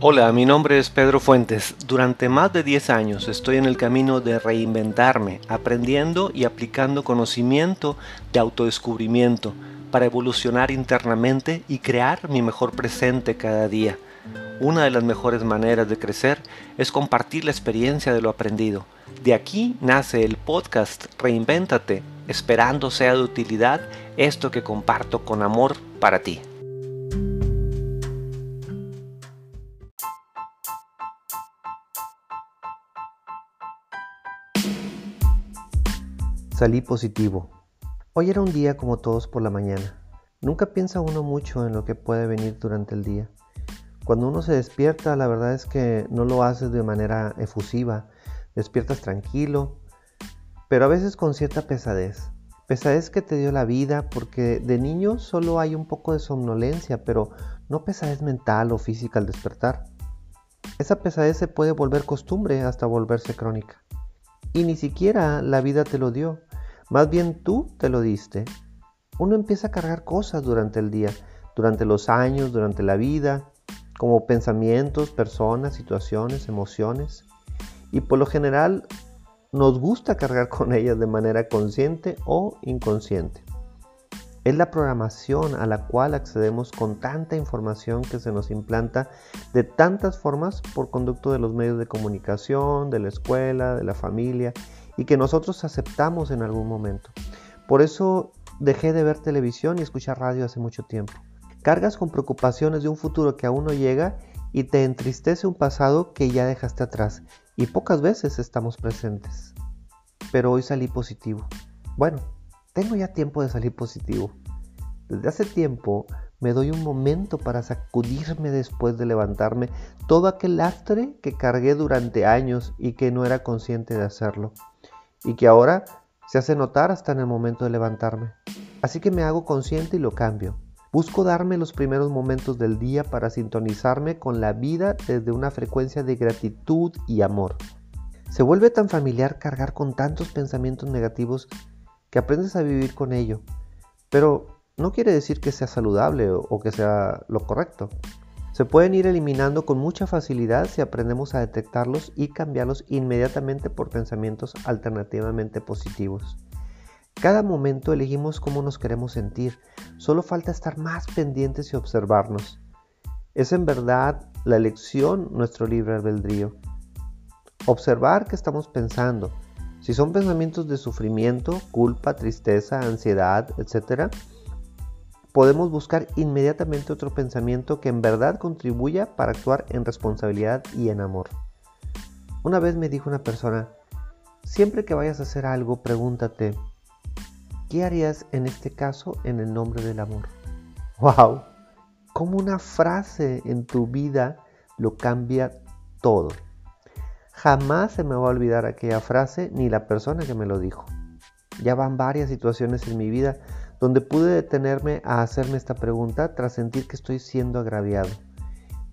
Hola, mi nombre es Pedro Fuentes. Durante más de 10 años estoy en el camino de reinventarme, aprendiendo y aplicando conocimiento de autodescubrimiento para evolucionar internamente y crear mi mejor presente cada día. Una de las mejores maneras de crecer es compartir la experiencia de lo aprendido. De aquí nace el podcast Reinvéntate, esperando sea de utilidad esto que comparto con amor para ti. Salí positivo. Hoy era un día como todos por la mañana. Nunca piensa uno mucho en lo que puede venir durante el día. Cuando uno se despierta, la verdad es que no lo haces de manera efusiva. Despiertas tranquilo, pero a veces con cierta pesadez. Pesadez que te dio la vida porque de niño solo hay un poco de somnolencia, pero no pesadez mental o física al despertar. Esa pesadez se puede volver costumbre hasta volverse crónica. Y ni siquiera la vida te lo dio. Más bien tú te lo diste. Uno empieza a cargar cosas durante el día, durante los años, durante la vida, como pensamientos, personas, situaciones, emociones. Y por lo general nos gusta cargar con ellas de manera consciente o inconsciente. Es la programación a la cual accedemos con tanta información que se nos implanta de tantas formas por conducto de los medios de comunicación, de la escuela, de la familia y que nosotros aceptamos en algún momento. Por eso dejé de ver televisión y escuchar radio hace mucho tiempo. Cargas con preocupaciones de un futuro que aún no llega y te entristece un pasado que ya dejaste atrás y pocas veces estamos presentes. Pero hoy salí positivo. Bueno, tengo ya tiempo de salir positivo. Desde hace tiempo me doy un momento para sacudirme después de levantarme todo aquel lastre que cargué durante años y que no era consciente de hacerlo y que ahora se hace notar hasta en el momento de levantarme. Así que me hago consciente y lo cambio. Busco darme los primeros momentos del día para sintonizarme con la vida desde una frecuencia de gratitud y amor. Se vuelve tan familiar cargar con tantos pensamientos negativos que aprendes a vivir con ello. Pero no quiere decir que sea saludable o que sea lo correcto. Se pueden ir eliminando con mucha facilidad si aprendemos a detectarlos y cambiarlos inmediatamente por pensamientos alternativamente positivos. Cada momento elegimos cómo nos queremos sentir, solo falta estar más pendientes y observarnos. Es en verdad la elección nuestro libre albedrío. Observar qué estamos pensando. Si son pensamientos de sufrimiento, culpa, tristeza, ansiedad, etc., podemos buscar inmediatamente otro pensamiento que en verdad contribuya para actuar en responsabilidad y en amor. Una vez me dijo una persona, siempre que vayas a hacer algo, pregúntate, ¿qué harías en este caso en el nombre del amor? ¡Wow! Como una frase en tu vida lo cambia todo. Jamás se me va a olvidar aquella frase ni la persona que me lo dijo. Ya van varias situaciones en mi vida donde pude detenerme a hacerme esta pregunta tras sentir que estoy siendo agraviado.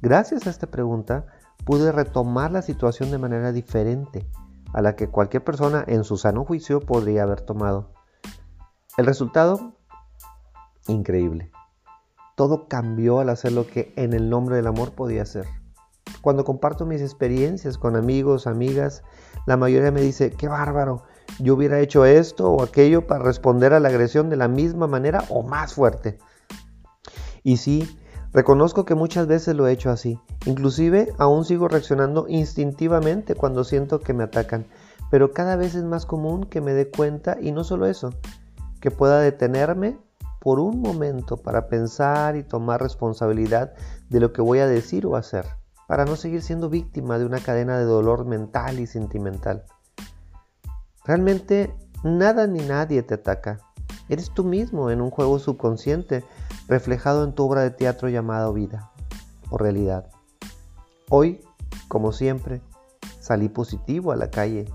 Gracias a esta pregunta pude retomar la situación de manera diferente a la que cualquier persona en su sano juicio podría haber tomado. El resultado, increíble. Todo cambió al hacer lo que en el nombre del amor podía hacer. Cuando comparto mis experiencias con amigos, amigas, la mayoría me dice, qué bárbaro, yo hubiera hecho esto o aquello para responder a la agresión de la misma manera o más fuerte. Y sí, reconozco que muchas veces lo he hecho así. Inclusive aún sigo reaccionando instintivamente cuando siento que me atacan. Pero cada vez es más común que me dé cuenta y no solo eso, que pueda detenerme por un momento para pensar y tomar responsabilidad de lo que voy a decir o hacer, para no seguir siendo víctima de una cadena de dolor mental y sentimental. Realmente nada ni nadie te ataca. Eres tú mismo en un juego subconsciente reflejado en tu obra de teatro llamada vida o realidad. Hoy, como siempre, salí positivo a la calle,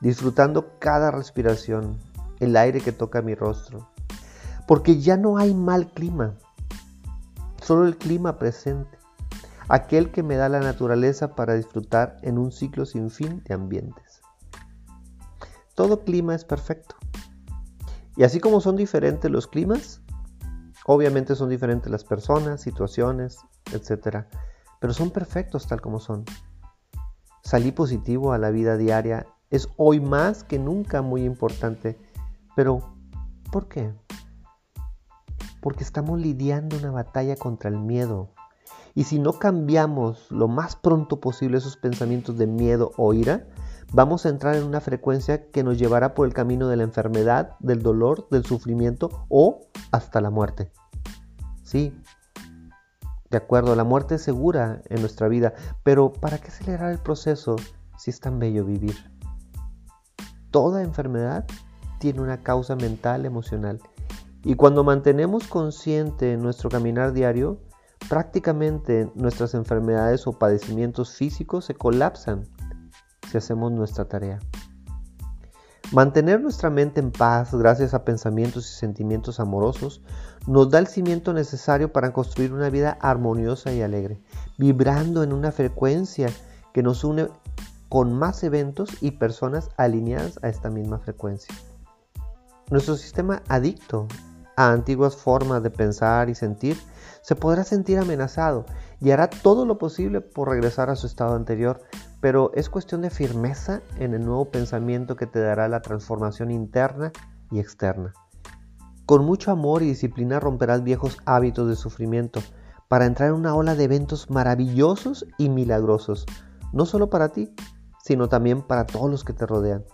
disfrutando cada respiración, el aire que toca mi rostro, porque ya no hay mal clima, solo el clima presente, aquel que me da la naturaleza para disfrutar en un ciclo sin fin de ambientes. Todo clima es perfecto. Y así como son diferentes los climas, obviamente son diferentes las personas, situaciones, etc. pero son perfectos tal como son. Salí positivo a la vida diaria es hoy más que nunca muy importante. Pero, ¿por qué? Porque estamos lidiando una batalla contra el miedo. Y si no cambiamos lo más pronto posible esos pensamientos de miedo o ira, vamos a entrar en una frecuencia que nos llevará por el camino de la enfermedad, del dolor, del sufrimiento o hasta la muerte. Sí, de acuerdo, la muerte es segura en nuestra vida, pero ¿para qué acelerar el proceso si es tan bello vivir? Toda enfermedad tiene una causa mental, emocional. Y cuando mantenemos consciente nuestro caminar diario, prácticamente nuestras enfermedades o padecimientos físicos se colapsan si hacemos nuestra tarea. Mantener nuestra mente en paz gracias a pensamientos y sentimientos amorosos nos da el cimiento necesario para construir una vida armoniosa y alegre, vibrando en una frecuencia que nos une con más eventos y personas alineadas a esta misma frecuencia. Nuestro sistema adicto a antiguas formas de pensar y sentir se podrá sentir amenazado y hará todo lo posible por regresar a su estado anterior, pero es cuestión de firmeza en el nuevo pensamiento que te dará la transformación interna y externa. Con mucho amor y disciplina romperás viejos hábitos de sufrimiento para entrar en una ola de eventos maravillosos y milagrosos, no solo para ti, sino también para todos los que te rodean.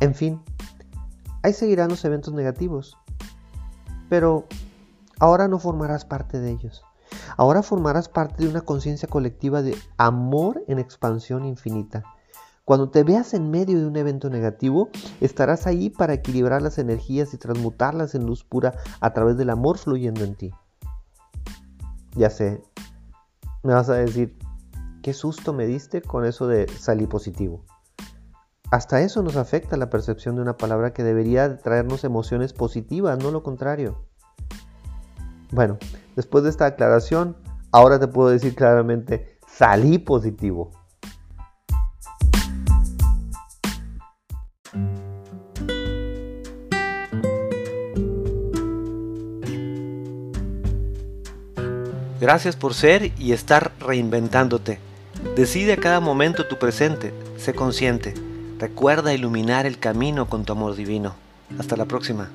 En fin, ahí seguirán los eventos negativos, pero ahora no formarás parte de ellos. Ahora formarás parte de una conciencia colectiva de amor en expansión infinita. Cuando te veas en medio de un evento negativo, estarás ahí para equilibrar las energías y transmutarlas en luz pura a través del amor fluyendo en ti. Ya sé, me vas a decir, qué susto me diste con eso de salir positivo. Hasta eso nos afecta la percepción de una palabra que debería traernos emociones positivas, no lo contrario. Bueno, después de esta aclaración, ahora te puedo decir claramente, salí positivo. Gracias por ser y estar reinventándote. Decide a cada momento tu presente, sé consciente. Recuerda iluminar el camino con tu amor divino. Hasta la próxima.